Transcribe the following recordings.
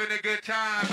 having a good time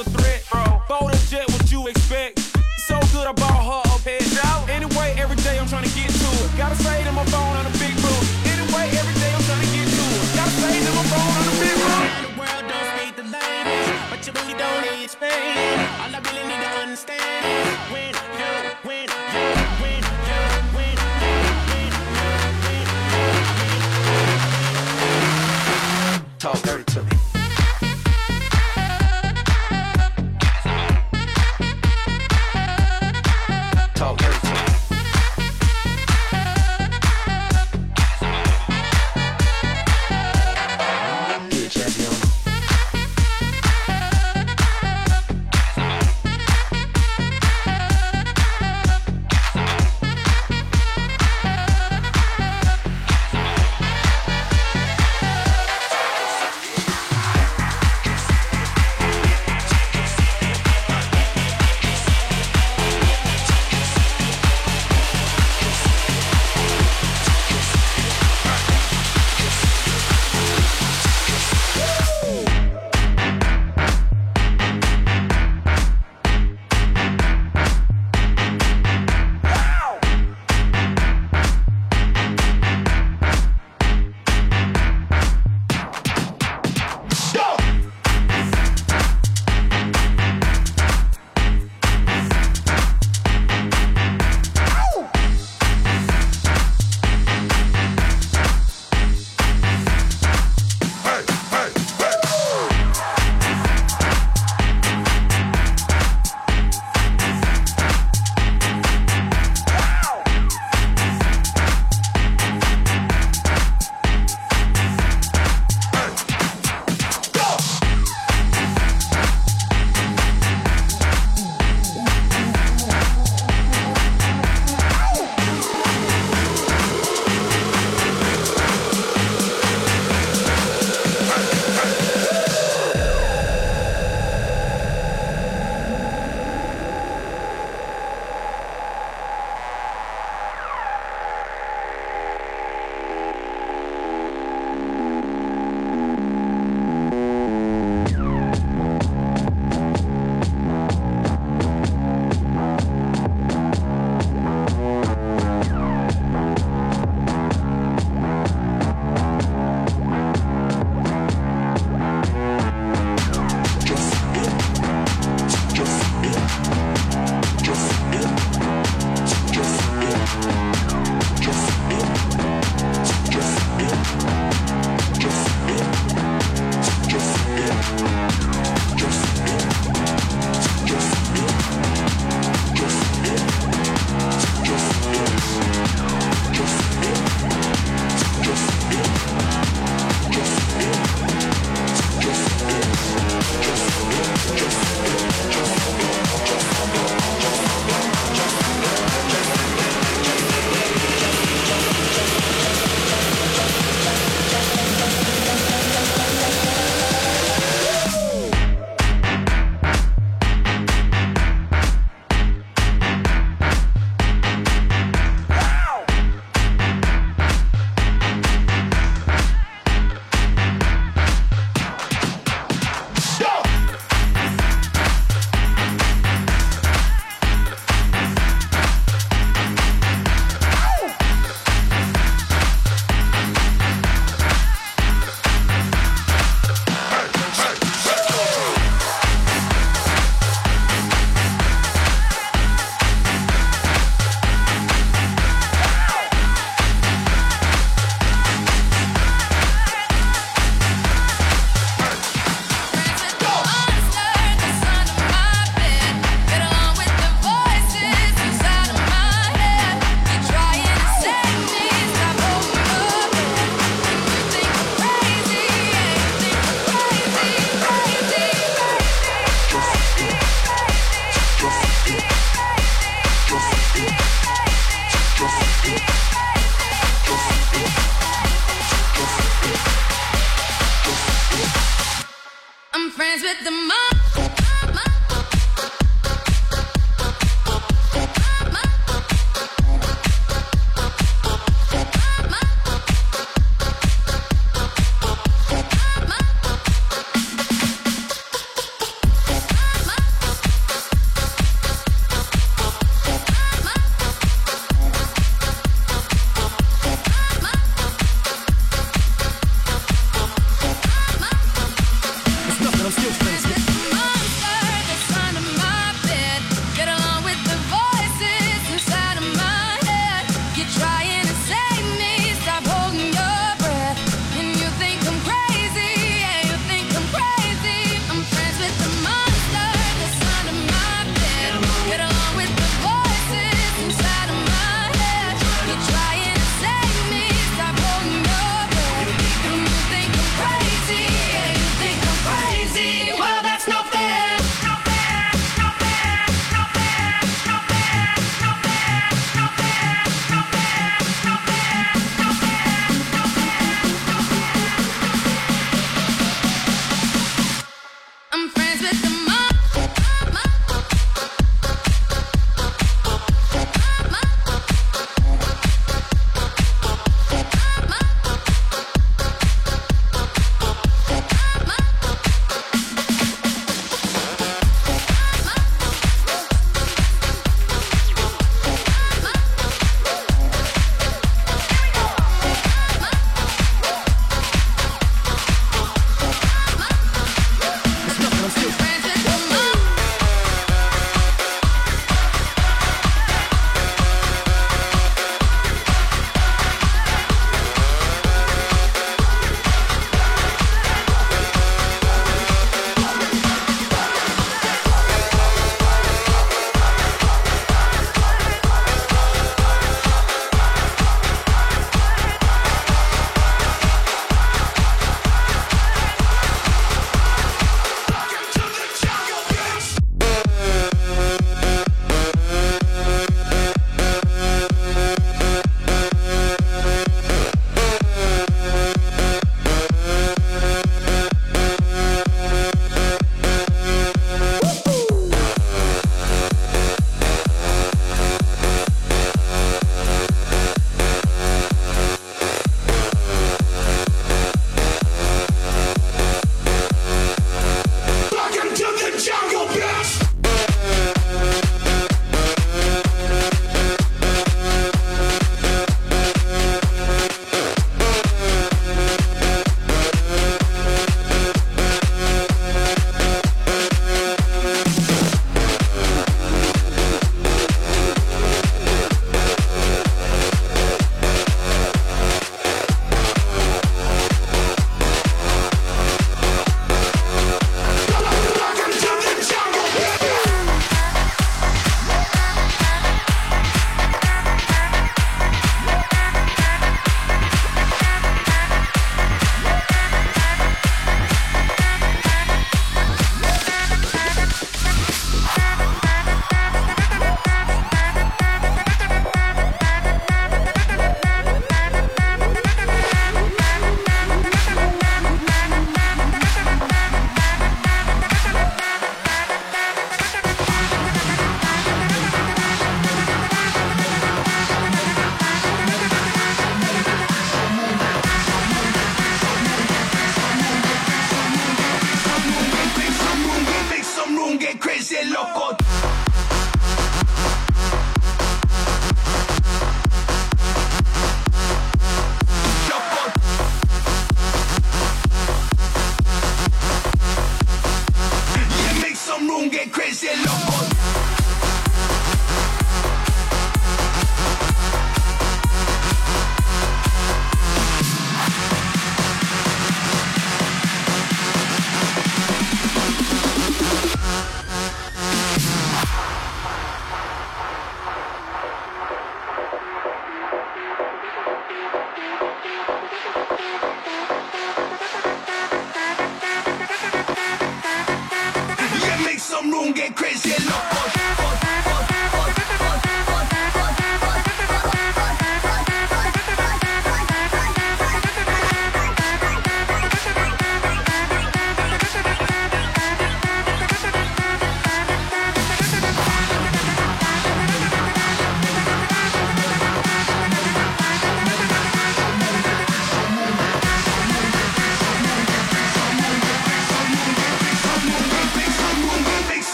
a threat.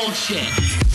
Bullshit.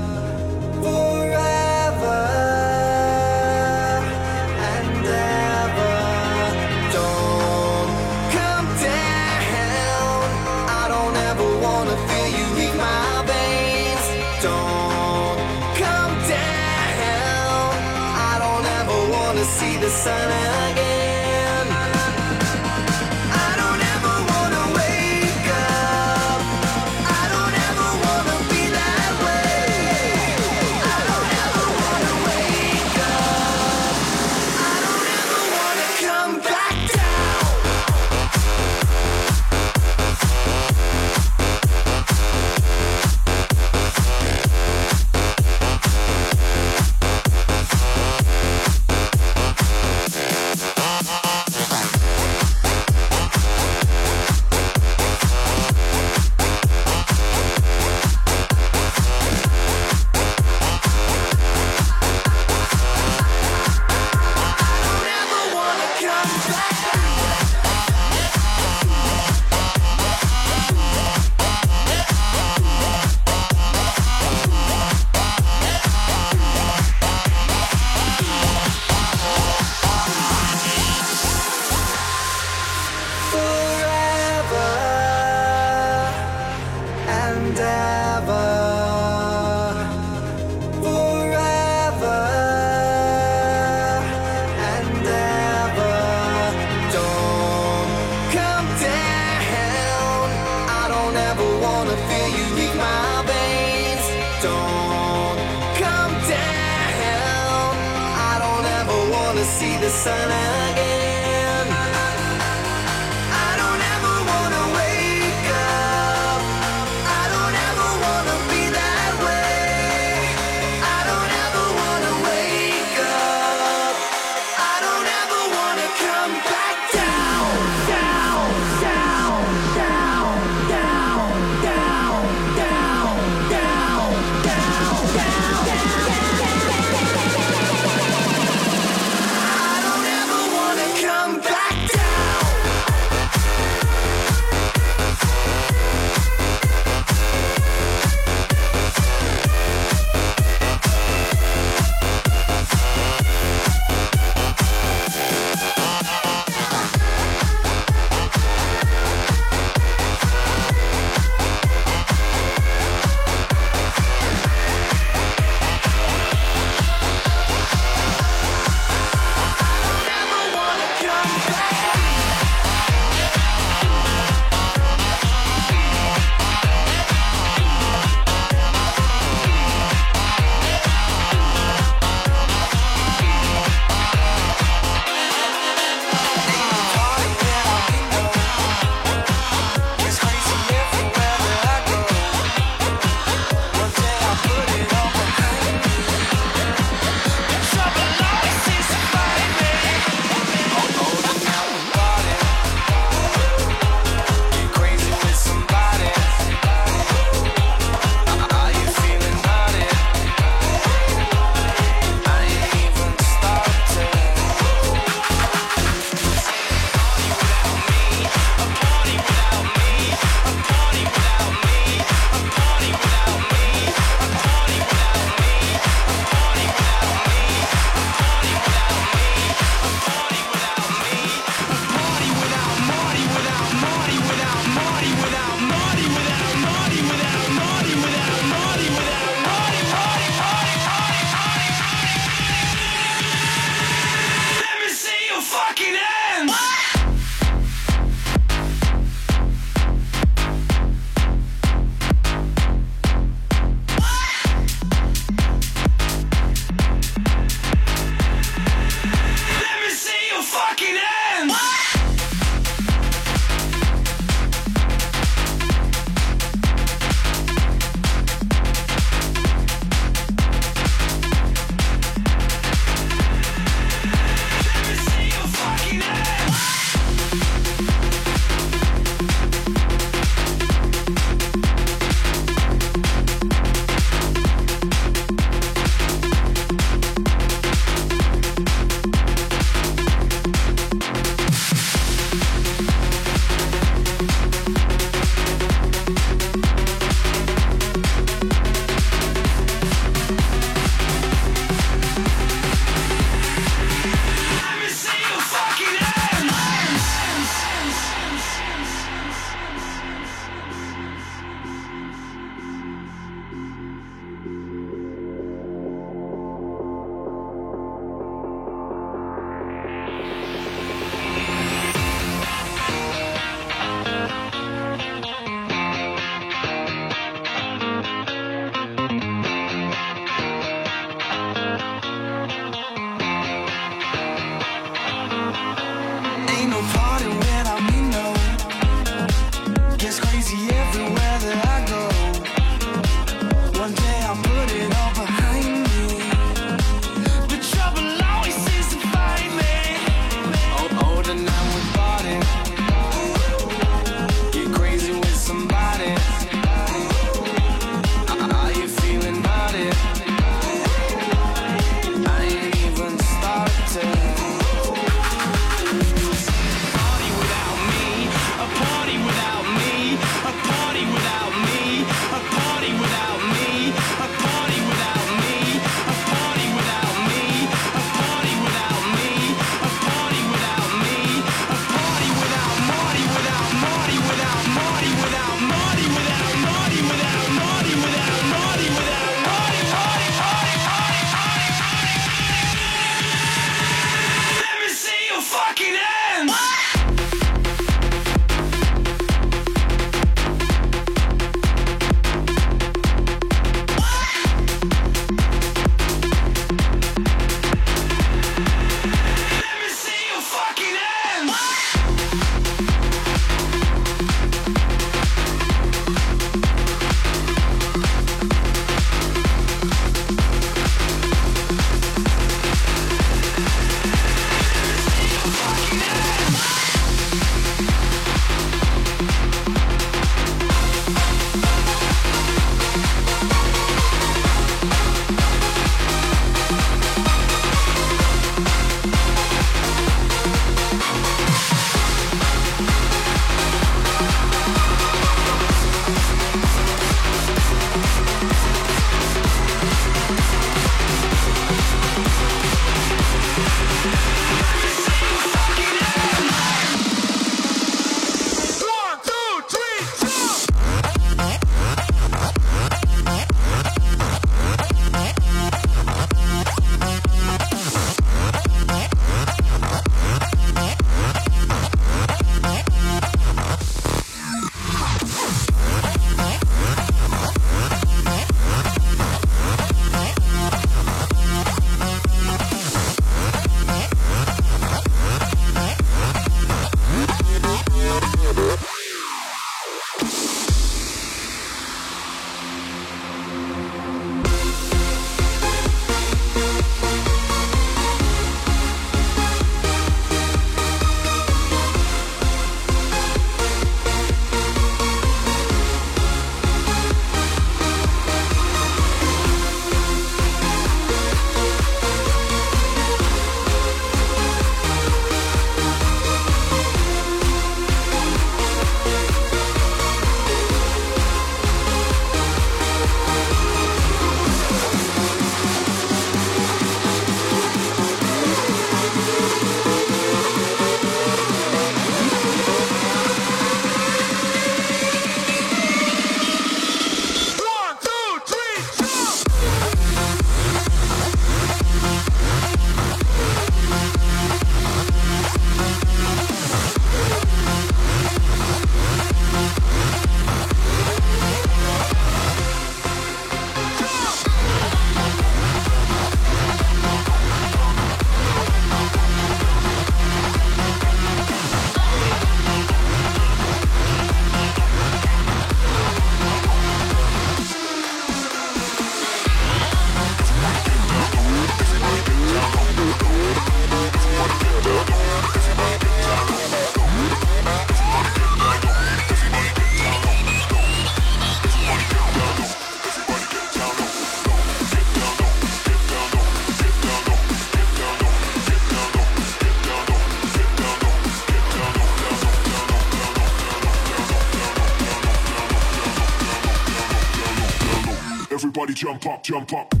Jump up, jump up.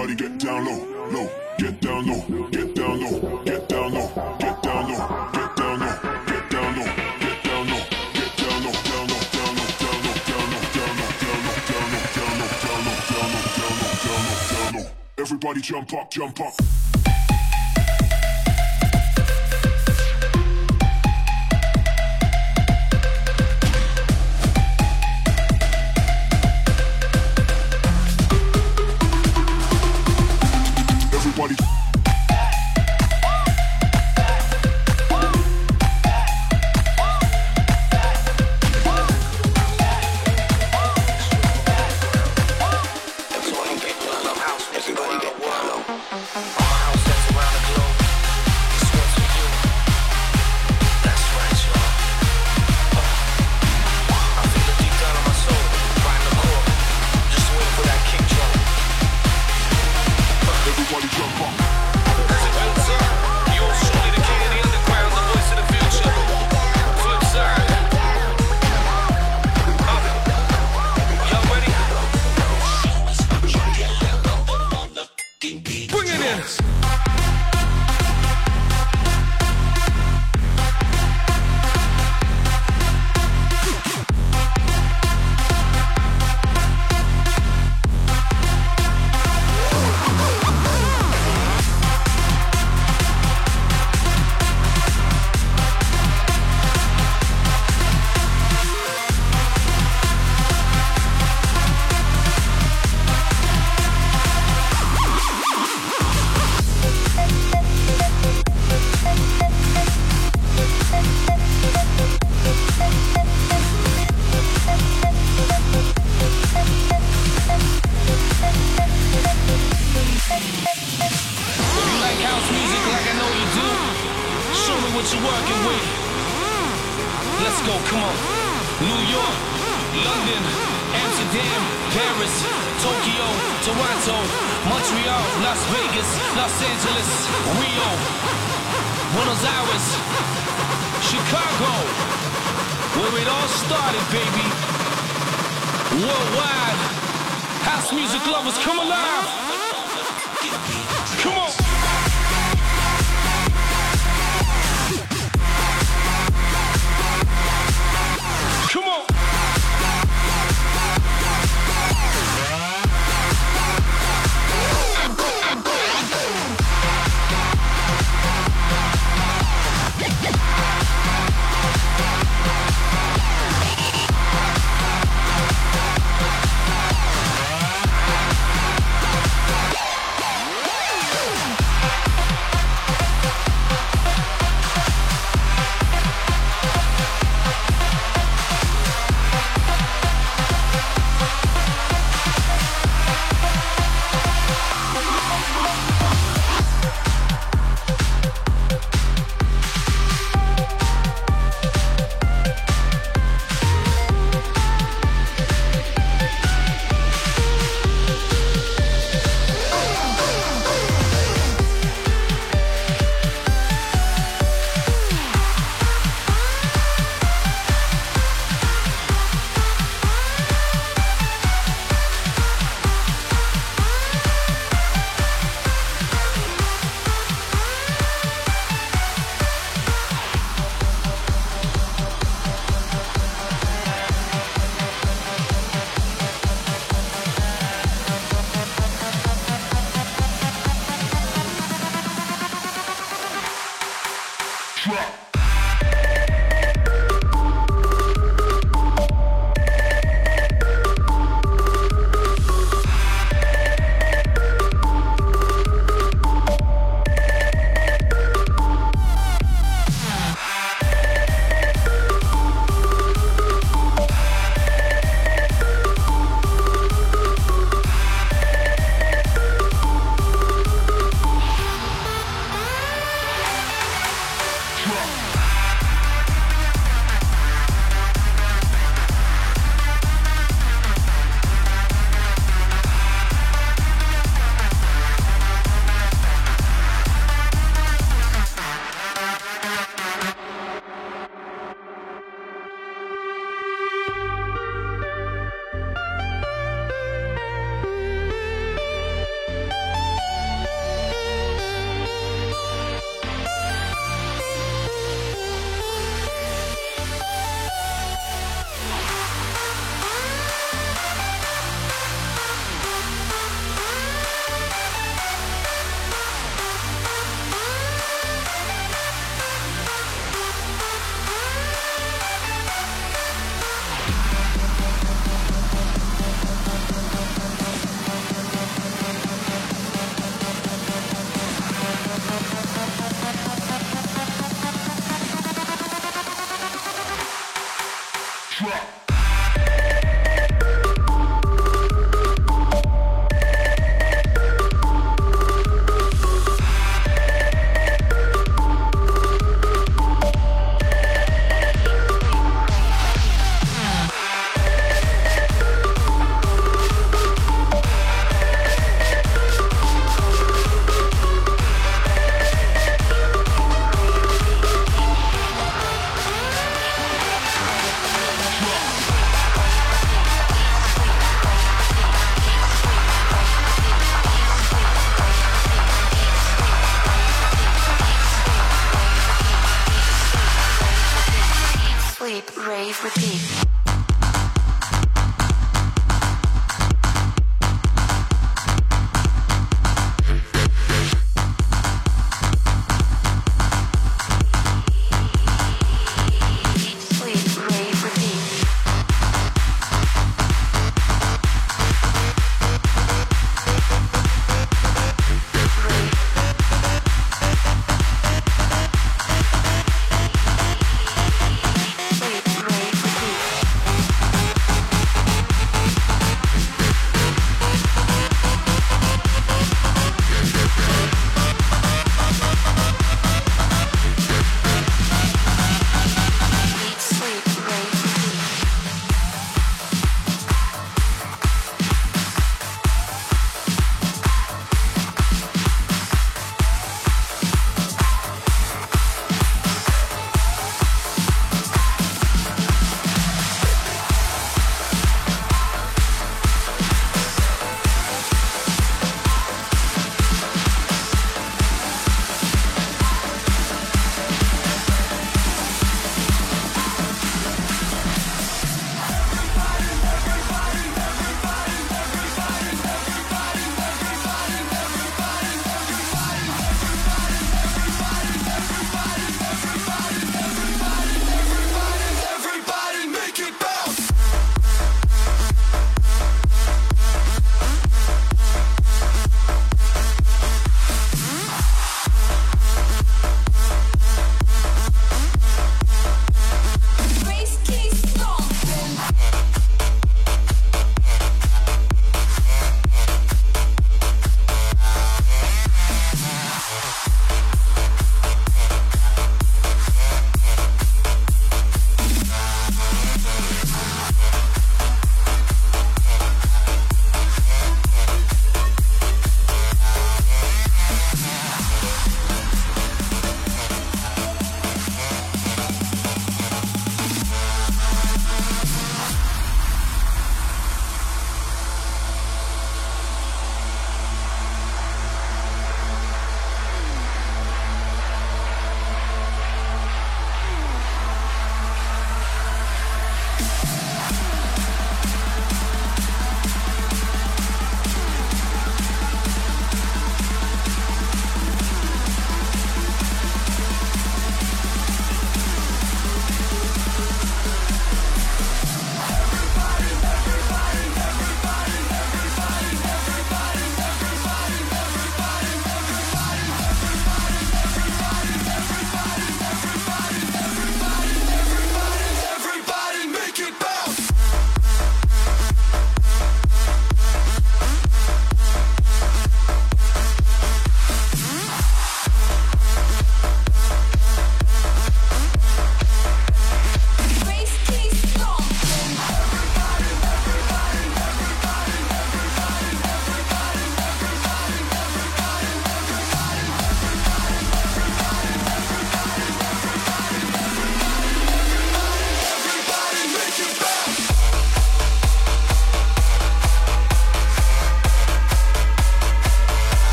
Everybody get down low. Low. Get down low. Get down low. Get down low. Get down low. Get down low. Get down low. Get down low. Get down low. Down low. Down low. Down low. Down low. Down low. Down low. Down low. Down low. Down low. Down low. Down low. Down low. Down low. Everybody jump up. Jump up. Where it all started, baby. Worldwide, house music lovers, come alive. Come on.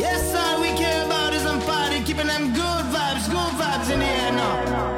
Yes, all we care about is I'm keeping them good vibes, good vibes in the air now.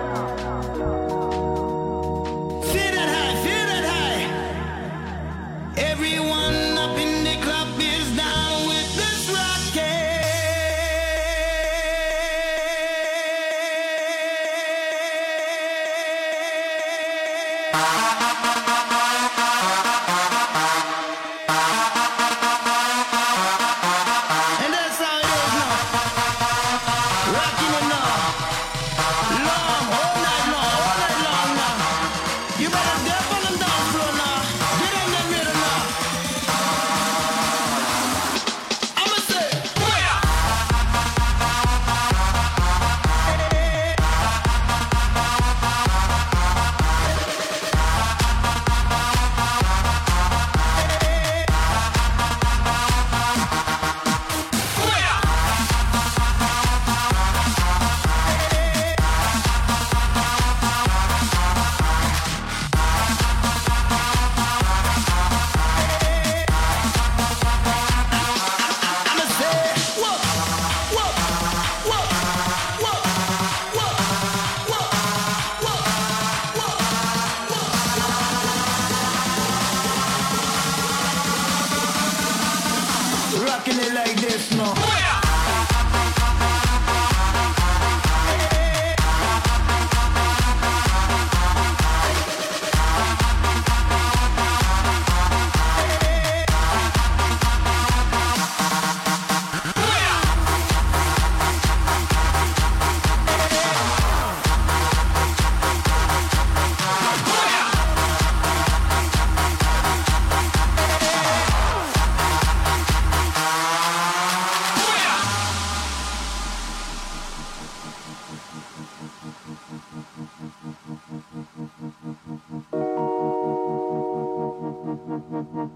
Yes,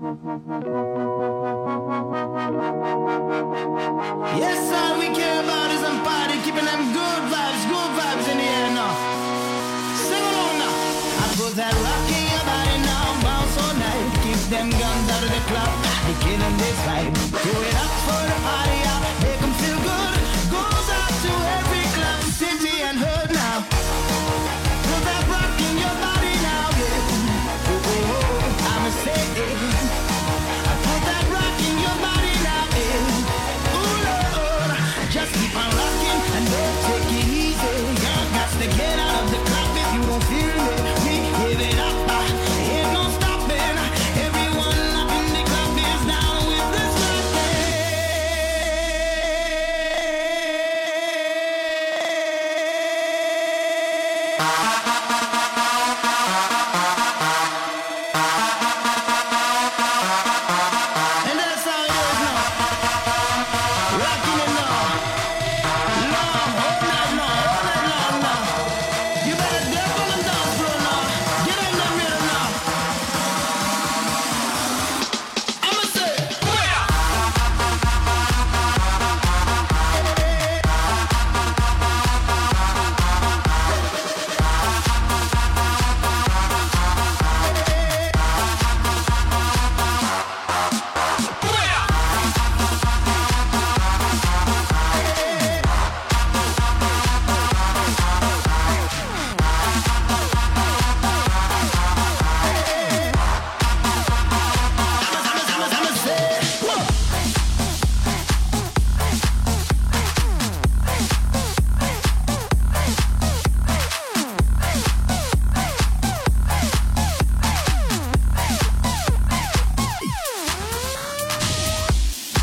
all we care about is keeping them good vibes, good vibes in the air now. Now. I put that rock in your body now, bounce all night. Keep them guns out of the club, they killing this vibe.